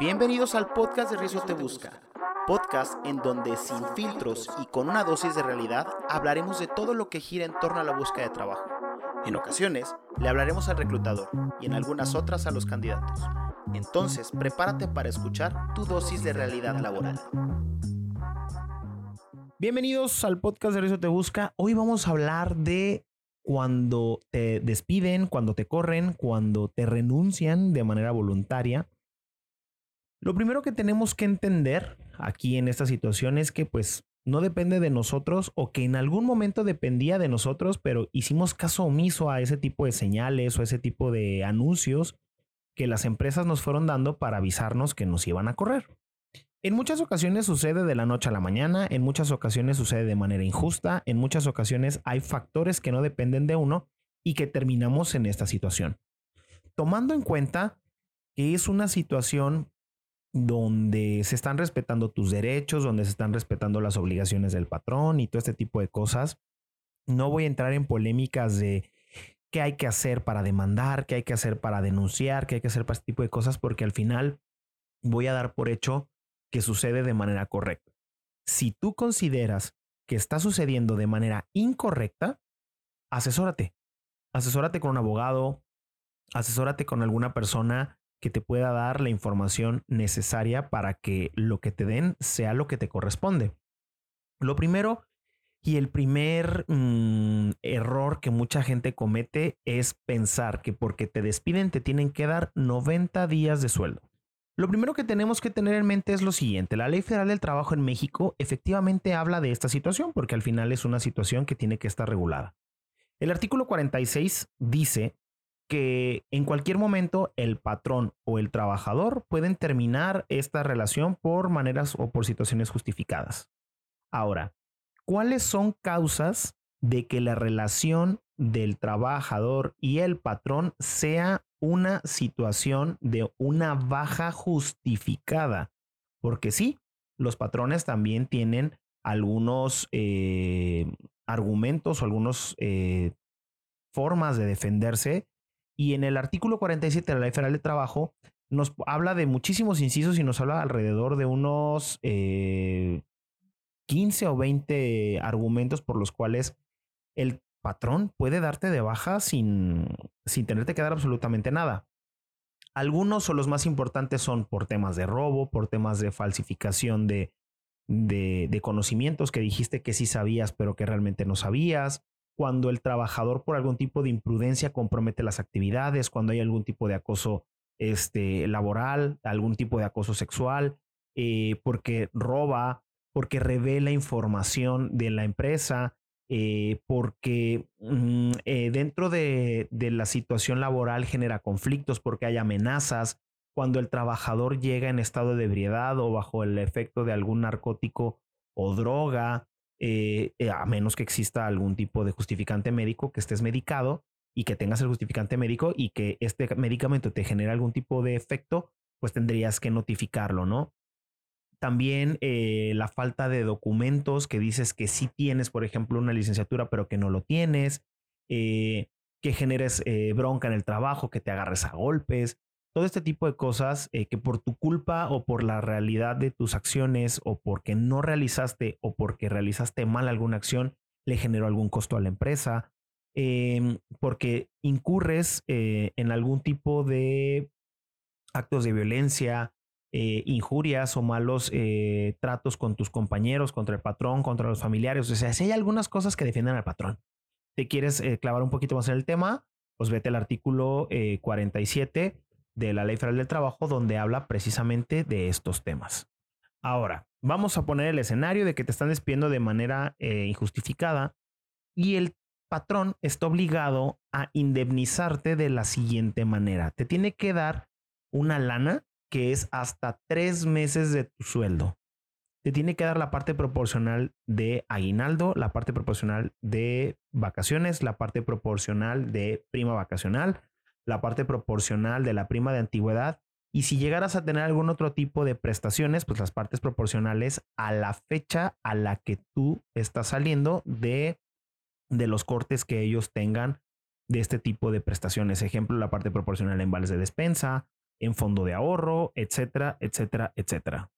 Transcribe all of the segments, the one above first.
Bienvenidos al podcast de Riesgo Te Busca, podcast en donde sin filtros y con una dosis de realidad hablaremos de todo lo que gira en torno a la búsqueda de trabajo. En ocasiones le hablaremos al reclutador y en algunas otras a los candidatos. Entonces, prepárate para escuchar tu dosis de realidad laboral. Bienvenidos al podcast de Riesgo Te Busca. Hoy vamos a hablar de cuando te despiden, cuando te corren, cuando te renuncian de manera voluntaria lo primero que tenemos que entender aquí en esta situación es que pues no depende de nosotros o que en algún momento dependía de nosotros, pero hicimos caso omiso a ese tipo de señales o ese tipo de anuncios que las empresas nos fueron dando para avisarnos que nos iban a correr. En muchas ocasiones sucede de la noche a la mañana, en muchas ocasiones sucede de manera injusta, en muchas ocasiones hay factores que no dependen de uno y que terminamos en esta situación. Tomando en cuenta que es una situación donde se están respetando tus derechos, donde se están respetando las obligaciones del patrón y todo este tipo de cosas. No voy a entrar en polémicas de qué hay que hacer para demandar, qué hay que hacer para denunciar, qué hay que hacer para este tipo de cosas, porque al final voy a dar por hecho que sucede de manera correcta. Si tú consideras que está sucediendo de manera incorrecta, asesórate. Asesórate con un abogado, asesórate con alguna persona que te pueda dar la información necesaria para que lo que te den sea lo que te corresponde. Lo primero y el primer mm, error que mucha gente comete es pensar que porque te despiden te tienen que dar 90 días de sueldo. Lo primero que tenemos que tener en mente es lo siguiente, la Ley Federal del Trabajo en México efectivamente habla de esta situación porque al final es una situación que tiene que estar regulada. El artículo 46 dice que en cualquier momento el patrón o el trabajador pueden terminar esta relación por maneras o por situaciones justificadas. Ahora, ¿cuáles son causas de que la relación del trabajador y el patrón sea una situación de una baja justificada? Porque sí, los patrones también tienen algunos eh, argumentos o algunas eh, formas de defenderse y en el artículo 47 de la Ley Federal de Trabajo nos habla de muchísimos incisos y nos habla alrededor de unos 15 eh, o 20 argumentos por los cuales el patrón puede darte de baja sin, sin tenerte que dar absolutamente nada. Algunos o los más importantes son por temas de robo, por temas de falsificación de, de conocimientos que dijiste que sí sabías, pero que realmente no sabías, cuando el trabajador por algún tipo de imprudencia compromete las actividades, cuando hay algún tipo de acoso este, laboral, algún tipo de acoso sexual, eh, porque roba, porque revela información de la empresa, eh, porque mm, eh, dentro de, de la situación laboral genera conflictos, porque hay amenazas, cuando el trabajador llega en estado de ebriedad o bajo el efecto de algún narcótico o droga, eh, eh, a menos que exista algún tipo de justificante médico, que estés medicado y que tengas el justificante médico y que este medicamento te genere algún tipo de efecto, pues tendrías que notificarlo, ¿no? También eh, la falta de documentos que dices que sí tienes, por ejemplo, una licenciatura, pero que no lo tienes, que generes bronca en el trabajo, que te agarres a golpes, todo este tipo de cosas eh, que por tu culpa o por la realidad de tus acciones o porque no realizaste o porque realizaste mal alguna acción, le generó algún costo a la empresa, em, porque incurres eh, en algún tipo de actos de violencia, eh, injurias o malos tratos con tus compañeros, contra el patrón, contra los familiares. O sea, si hay algunas cosas que defienden al patrón. ¿Te quieres clavar un poquito más en el tema? Pues vete al artículo 47 de la Ley Federal del Trabajo donde habla precisamente de estos temas. Ahora, vamos a poner el escenario de que te están despidiendo de manera eh, injustificada y el patrón está obligado a indemnizarte de la siguiente manera. Te tiene que dar una lana que es hasta tres meses de tu sueldo. Te tiene que dar la parte proporcional de aguinaldo, la parte proporcional de vacaciones, la parte proporcional de prima vacacional, la parte proporcional de la prima de antigüedad y si llegaras a tener algún otro tipo de prestaciones, pues las partes proporcionales a la fecha a la que tú estás saliendo de, de los cortes que ellos tengan de este tipo de prestaciones. Ejemplo, la parte proporcional en vales de despensa, en fondo de ahorro, etcétera, etcétera, etcétera.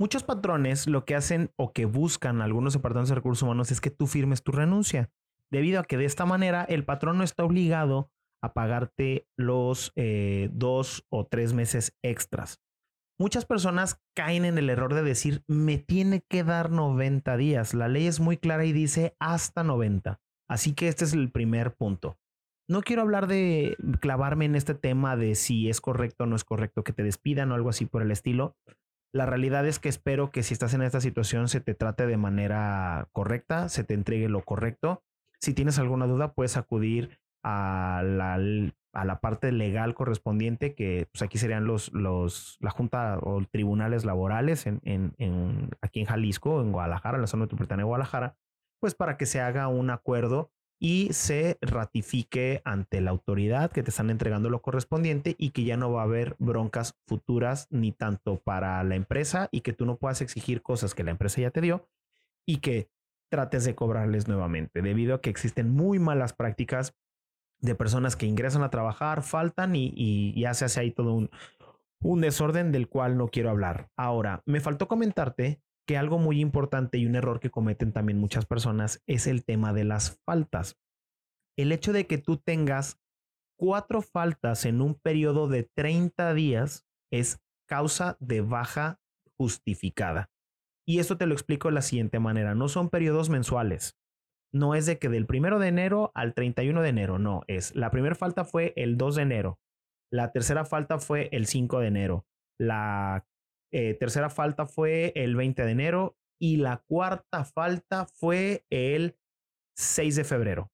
Muchos patrones lo que hacen o que buscan algunos departamentos de recursos humanos es que tú firmes tu renuncia, debido a que de esta manera el patrón no está obligado a pagarte los eh, dos o tres meses extras. Muchas personas caen en el error de decir, me tiene que dar 90 días. La ley es muy clara y dice hasta 90. Así que este es el primer punto. No quiero hablar de clavarme en este tema de si es correcto o no es correcto que te despidan o algo así por el estilo. La realidad es que espero que si estás en esta situación se te trate de manera correcta, se te entregue lo correcto. Si tienes alguna duda, puedes acudir a la, a la parte legal correspondiente, que pues, aquí serían los, los, la Junta o tribunales laborales en, en, aquí en Jalisco, en Guadalajara, en la zona metropolitana de Guadalajara, pues para que se haga un acuerdo y se ratifique ante la autoridad que te están entregando lo correspondiente y que ya no va a haber broncas futuras ni tanto para la empresa y que tú no puedas exigir cosas que la empresa ya te dio y que trates de cobrarles nuevamente debido a que existen muy malas prácticas de personas que ingresan a trabajar, faltan y, ya se hace ahí todo un, un desorden del cual no quiero hablar. Ahora, me faltó comentarte que algo muy importante y un error que cometen también muchas personas es el tema de las faltas. El hecho de que tú tengas cuatro faltas en un periodo de 30 días es causa de baja justificada. Y esto te lo explico de la siguiente manera. No son periodos mensuales. No es de que del primero de enero al 31 de enero. No, es la primera falta fue el 2 de enero. La tercera falta fue el 5 de enero. La eh, tercera falta fue el 20 de enero y la cuarta falta fue el 6 de febrero.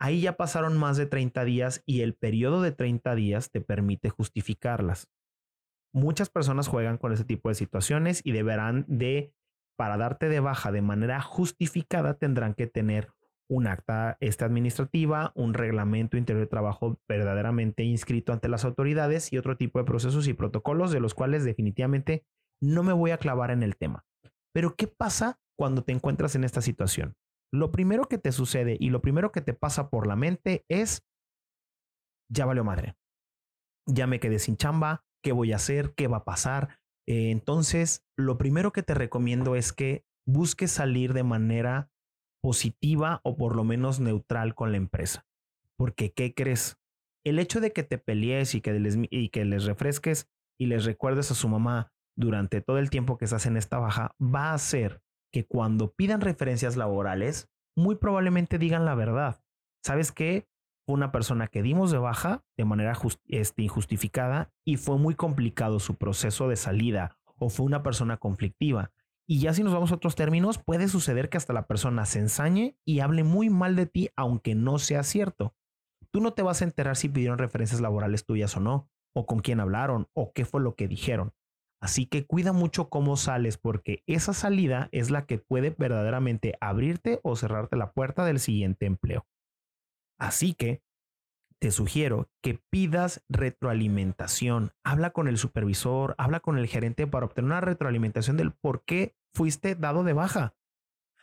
Ahí ya pasaron más de 30 días y el periodo de 30 días te permite justificarlas. Muchas personas juegan con ese tipo de situaciones y deberán de, para darte de baja de manera justificada, tendrán que tener un acta esta administrativa, un reglamento interior de trabajo verdaderamente inscrito ante las autoridades y otro tipo de procesos y protocolos de los cuales definitivamente no me voy a clavar en el tema. Pero ¿qué pasa cuando te encuentras en esta situación? Lo primero que te sucede y lo primero que te pasa por la mente es, ya valió madre, ya me quedé sin chamba, ¿qué voy a hacer? ¿Qué va a pasar? Eh, entonces, lo primero que te recomiendo es que busques salir de manera positiva o por lo menos neutral con la empresa. Porque, ¿qué crees? El hecho de que te pelees y que les, y que les refresques y les recuerdes a su mamá durante todo el tiempo que estás en esta baja va a hacer que cuando pidan referencias laborales, muy probablemente digan la verdad. ¿Sabes qué? Fue una persona que dimos de baja de manera este, injustificada y fue muy complicado su proceso de salida o fue una persona conflictiva. Y ya si nos vamos a otros términos, puede suceder que hasta la persona se ensañe y hable muy mal de ti, aunque no sea cierto. Tú no te vas a enterar si pidieron referencias laborales tuyas o no, o con quién hablaron, o qué fue lo que dijeron. Así que cuida mucho cómo sales, porque esa salida es la que puede verdaderamente abrirte o cerrarte la puerta del siguiente empleo. Así que te sugiero que pidas retroalimentación. Habla con el supervisor, habla con el gerente para obtener una retroalimentación del por qué fuiste dado de baja.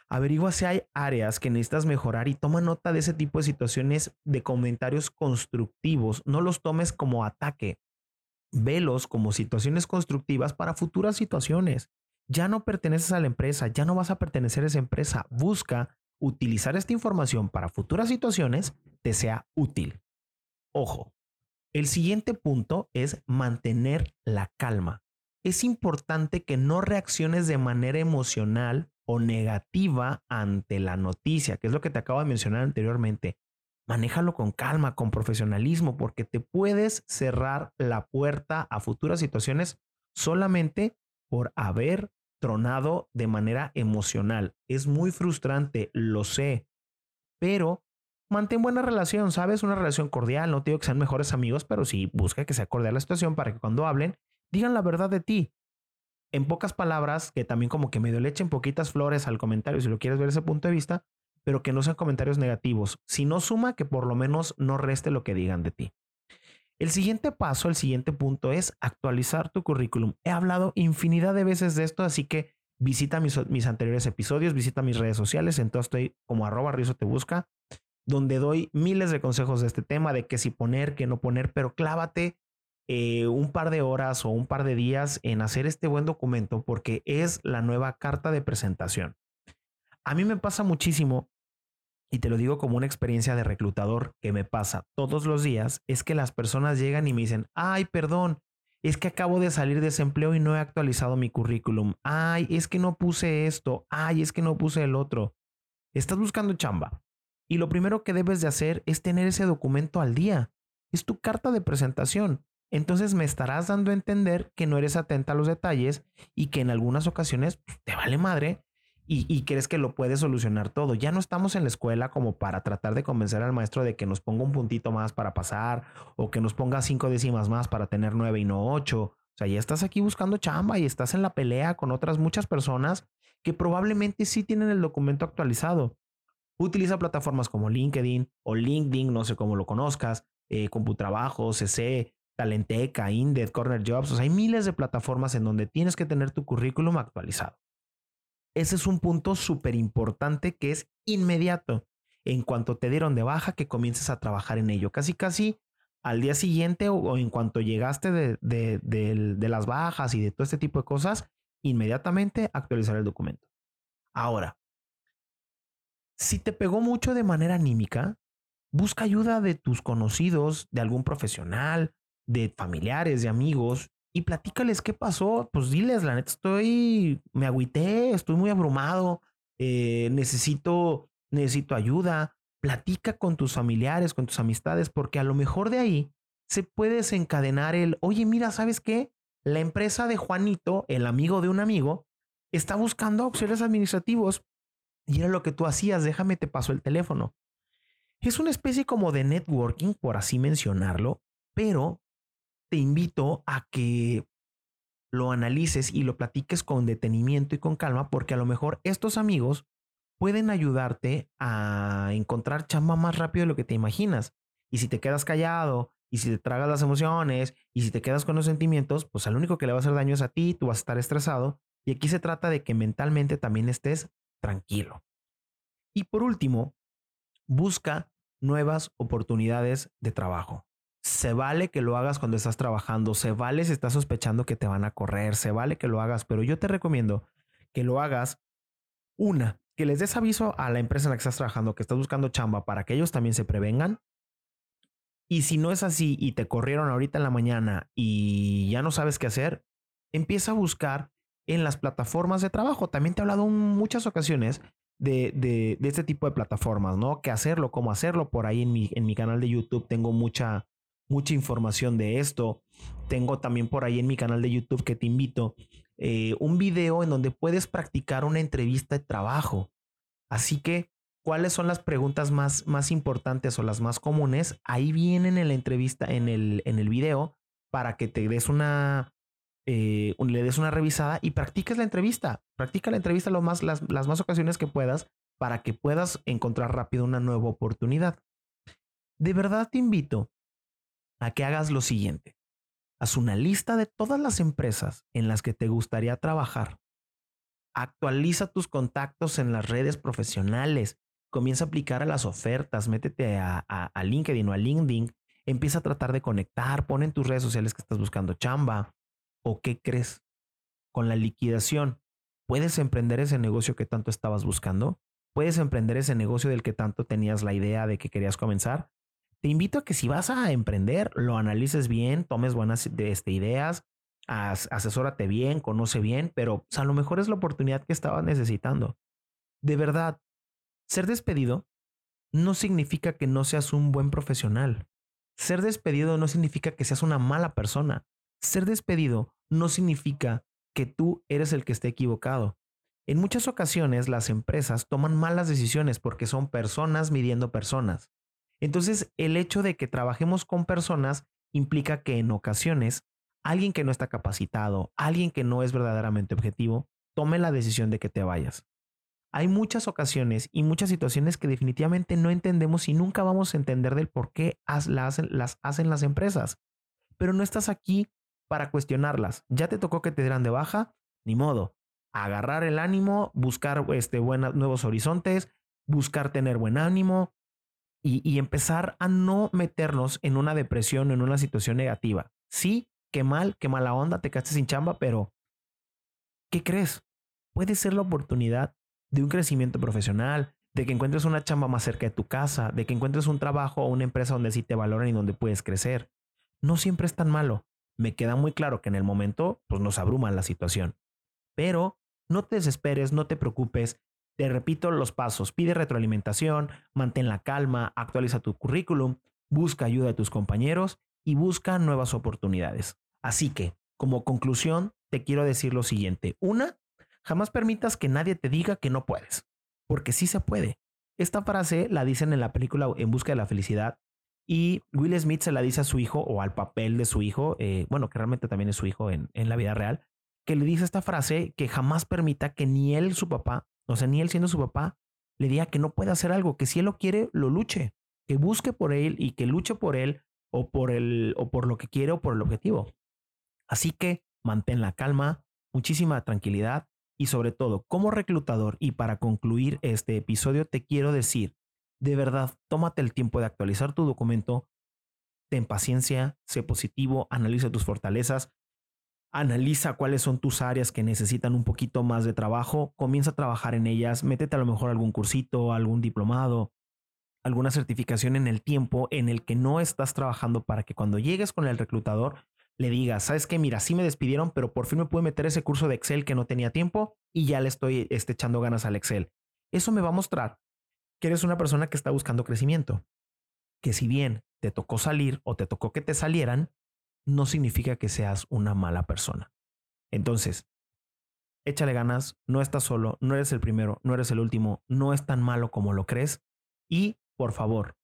Averigua si hay áreas que necesitas mejorar y toma nota de ese tipo de situaciones de comentarios constructivos. No los tomes como ataque. Velos como situaciones constructivas para futuras situaciones. Ya no perteneces a la empresa, ya no vas a pertenecer a esa empresa. Busca utilizar esta información para futuras situaciones te sea útil. Ojo, el siguiente punto es mantener la calma. Es importante que no reacciones de manera emocional o negativa ante la noticia, que es lo que te acabo de mencionar anteriormente. Manéjalo con calma, con profesionalismo, porque te puedes cerrar la puerta a futuras situaciones solamente por haber tronado de manera emocional. Es muy frustrante, lo sé, pero mantén buena relación, ¿sabes? Una relación cordial, no te digo que sean mejores amigos, pero sí busca que sea cordial la situación para que cuando hablen digan la verdad de ti. En pocas palabras, que también como que medio le echen poquitas flores al comentario si lo quieres ver ese punto de vista, pero que no sean comentarios negativos. Si no suma, que por lo menos no reste lo que digan de ti. El siguiente paso, el siguiente punto es actualizar tu currículum. He hablado infinidad de veces de esto, así que visita mis, mis anteriores episodios, visita mis redes sociales, entonces estoy como arroba rizo te busca donde doy miles de consejos de este tema, de qué si poner, qué no poner, pero clávate eh, un par de horas o un par de días en hacer este buen documento porque es la nueva carta de presentación. A mí me pasa muchísimo, y te lo digo como una experiencia de reclutador que me pasa todos los días, es que las personas llegan y me dicen, ay, perdón, es que acabo de salir de ese empleo y no he actualizado mi currículum. Ay, es que no puse esto. Ay, es que no puse el otro. Estás buscando chamba. Y lo primero que debes de hacer es tener ese documento al día. Es tu carta de presentación. Entonces me estarás dando a entender que no eres atenta a los detalles y que en algunas ocasiones pues, te vale madre y, crees que lo puedes solucionar todo. Ya no estamos en la escuela como para tratar de convencer al maestro de que nos ponga un puntito más para pasar o que nos ponga cinco décimas más para tener nueve y no ocho. O sea, ya estás aquí buscando chamba y estás en la pelea con otras muchas personas que probablemente sí tienen el documento actualizado. Utiliza plataformas como LinkedIn o LinkedIn, no sé cómo lo conozcas, eh, Computrabajo, CC, Talenteca, Indeed, Corner Jobs. O sea, hay miles de plataformas en donde tienes que tener tu currículum actualizado. Ese es un punto súper importante que es inmediato. En cuanto te dieron de baja, que comiences a trabajar en ello. Casi, casi al día siguiente o, en cuanto llegaste de, de, las bajas y de todo este tipo de cosas, inmediatamente actualizar el documento. Ahora, si te pegó mucho de manera anímica, busca ayuda de tus conocidos, de algún profesional, de familiares, de amigos y platícales qué pasó. Pues diles, la neta, estoy, me agüité, estoy muy abrumado, eh, necesito, necesito ayuda. Platica con tus familiares, con tus amistades, porque a lo mejor de ahí se puede desencadenar el, oye, mira, ¿sabes qué? La empresa de Juanito, el amigo de un amigo, está buscando opciones administrativos y era lo que tú hacías, déjame te paso el teléfono. Es una especie como de networking, por así mencionarlo, pero te invito a que lo analices y lo platiques con detenimiento y con calma, porque a lo mejor estos amigos pueden ayudarte a encontrar chamba más rápido de lo que te imaginas. Y si te quedas callado, y si te tragas las emociones, y si te quedas con los sentimientos, pues al único que le va a hacer daño es a ti, tú vas a estar estresado. Y aquí se trata de que mentalmente también estés tranquilo. Y por último, busca nuevas oportunidades de trabajo se vale que lo hagas cuando estás trabajando, se vale si estás sospechando que te van a correr, se vale que lo hagas, pero yo te recomiendo que lo hagas una, que les des aviso a la empresa en la que estás trabajando que estás buscando chamba para que ellos también se prevengan. Y si no es así y te corrieron ahorita en la mañana y ya no sabes qué hacer, empieza a buscar en las plataformas de trabajo. También te he hablado en muchas ocasiones de, de, este tipo de plataformas, ¿no? ¿Qué hacerlo? ¿Cómo hacerlo? Por ahí en mi, en mi canal de YouTube tengo mucha, mucha información de esto. Tengo también por ahí en mi canal de YouTube que te invito eh, un video en donde puedes practicar una entrevista de trabajo. Así que, ¿cuáles son las preguntas más, más importantes o las más comunes? Ahí vienen en la entrevista, en el, en el video, para que te des una, eh, le des una revisada y practiques la entrevista. Practica la entrevista lo más, las, las más ocasiones que puedas para que puedas encontrar rápido una nueva oportunidad. De verdad te invito a que hagas lo siguiente. Haz una lista de todas las empresas en las que te gustaría trabajar. Actualiza tus contactos en las redes profesionales. Comienza a aplicar a las ofertas. Métete a, LinkedIn o a LinkedIn. Empieza a tratar de conectar. Pon en tus redes sociales que estás buscando chamba. ¿O qué crees? Con la liquidación, ¿puedes emprender ese negocio que tanto estabas buscando? ¿Puedes emprender ese negocio del que tanto tenías la idea de que querías comenzar? Te invito a que si vas a emprender, lo analices bien, tomes buenas este, ideas, asesórate bien, conoce bien, pero a lo mejor es la oportunidad que estabas necesitando. De verdad, ser despedido no significa que no seas un buen profesional. Ser despedido no significa que seas una mala persona. Ser despedido no significa que tú eres el que esté equivocado. En muchas ocasiones las empresas toman malas decisiones porque son personas midiendo personas. Entonces, el hecho de que trabajemos con personas implica que en ocasiones alguien que no está capacitado, alguien que no es verdaderamente objetivo, tome la decisión de que te vayas. Hay muchas ocasiones y muchas situaciones que definitivamente no entendemos y nunca vamos a entender del por qué las hacen las empresas. Pero no estás aquí para cuestionarlas. Ya te tocó que te dieran de baja, ni modo. Agarrar el ánimo, buscar este, nuevos horizontes, buscar tener buen ánimo, y, empezar a no meternos en una depresión, en una situación negativa. Sí, qué mal, qué mala onda, te quedaste sin chamba, pero ¿qué crees? Puede ser la oportunidad de un crecimiento profesional, de que encuentres una chamba más cerca de tu casa, de que encuentres un trabajo o una empresa donde sí te valoran y donde puedes crecer. No siempre es tan malo. Me queda muy claro que en el momento pues nos abruma la situación. Pero no te desesperes, no te preocupes. Te repito los pasos. Pide retroalimentación, mantén la calma, actualiza tu currículum, busca ayuda de tus compañeros y busca nuevas oportunidades. Así que, como conclusión, te quiero decir lo siguiente. Una, jamás permitas que nadie te diga que no puedes porque sí se puede. Esta frase la dicen en la película En Busca de la Felicidad y Will Smith se la dice a su hijo o al papel de su hijo, eh, bueno, que realmente también es su hijo en, en la vida real, que le dice esta frase que jamás permita que ni él, su papá, o sea, ni él siendo su papá, le diga que no puede hacer algo, que si él lo quiere, lo luche, que busque por él y que luche por él o por, el, o por lo que quiere o por el objetivo. Así que mantén la calma, muchísima tranquilidad y sobre todo, como reclutador y para concluir este episodio, te quiero decir, de verdad, tómate el tiempo de actualizar tu documento, ten paciencia, sé positivo, analiza tus fortalezas, analiza cuáles son tus áreas que necesitan un poquito más de trabajo, comienza a trabajar en ellas, métete a lo mejor algún cursito, algún diplomado, alguna certificación en el tiempo en el que no estás trabajando para que cuando llegues con el reclutador le digas, sabes que mira, sí me despidieron, pero por fin me pude meter ese curso de Excel que no tenía tiempo y ya le estoy este, echando ganas al Excel. Eso me va a mostrar que eres una persona que está buscando crecimiento. Que si bien te tocó salir o te tocó que te salieran, no significa que seas una mala persona. Entonces, échale ganas, no estás solo, no eres el primero, no eres el último, no es tan malo como lo crees y, por favor,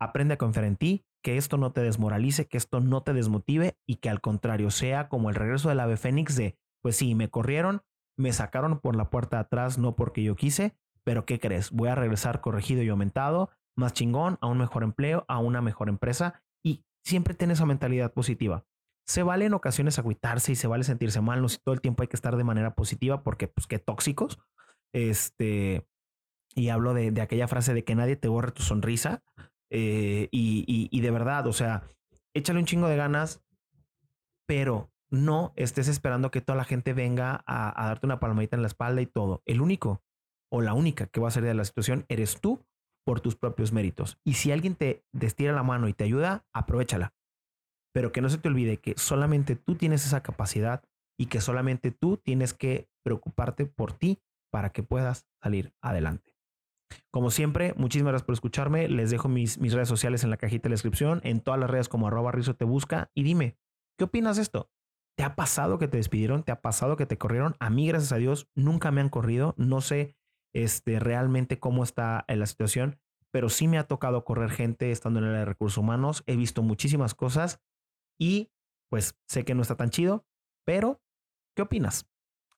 aprende a confiar en ti que esto no te desmoralice, que esto no te desmotive y que al contrario sea como el regreso del ave fénix de, pues sí, me corrieron, me sacaron por la puerta de atrás, no porque yo quise, pero ¿qué crees? Voy a regresar corregido y aumentado, más chingón, a un mejor empleo, a una mejor empresa y siempre ten esa mentalidad positiva. Se vale en ocasiones agüitarse y se vale sentirse mal, no si todo el tiempo hay que estar de manera positiva porque pues qué tóxicos. Este, y hablo de, aquella frase de que nadie te borre tu sonrisa. Eh, y, de verdad, o sea, échale un chingo de ganas, pero no estés esperando que toda la gente venga a, darte una palmadita en la espalda y todo. El único o la única que va a salir de la situación eres tú por tus propios méritos. Y si alguien te destira la mano y te ayuda, aprovechala. Pero que no se te olvide que solamente tú tienes esa capacidad y que solamente tú tienes que preocuparte por ti para que puedas salir adelante. Como siempre, muchísimas gracias por escucharme. Les dejo mis, mis redes sociales en la cajita de la descripción, en todas las redes como arroba rizo te busca. Y dime, ¿qué opinas de esto? ¿Te ha pasado que te despidieron? ¿Te ha pasado que te corrieron? A mí, gracias a Dios, nunca me han corrido. No sé este, realmente cómo está la situación, pero sí me ha tocado correr gente estando en el área de recursos humanos. He visto muchísimas cosas y pues sé que no está tan chido, pero ¿qué opinas?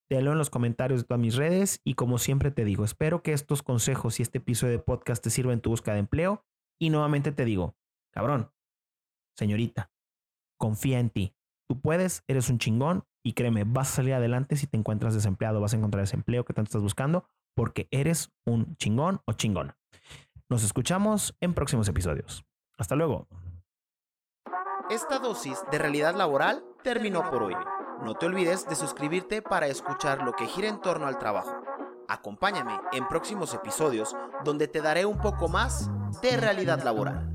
Leo en los comentarios de todas mis redes y como siempre te digo, espero que estos consejos y este episodio de podcast te sirva en tu búsqueda de empleo. Y nuevamente te digo, cabrón, señorita, confía en ti. Tú puedes, eres un chingón y créeme, vas a salir adelante si te encuentras desempleado, vas a encontrar ese empleo que tanto estás buscando porque eres un chingón o chingona. Nos escuchamos en próximos episodios. Hasta luego. Esta dosis de realidad laboral terminó por hoy. No te olvides de suscribirte para escuchar lo que gira en torno al trabajo. Acompáñame en próximos episodios donde te daré un poco más de realidad laboral.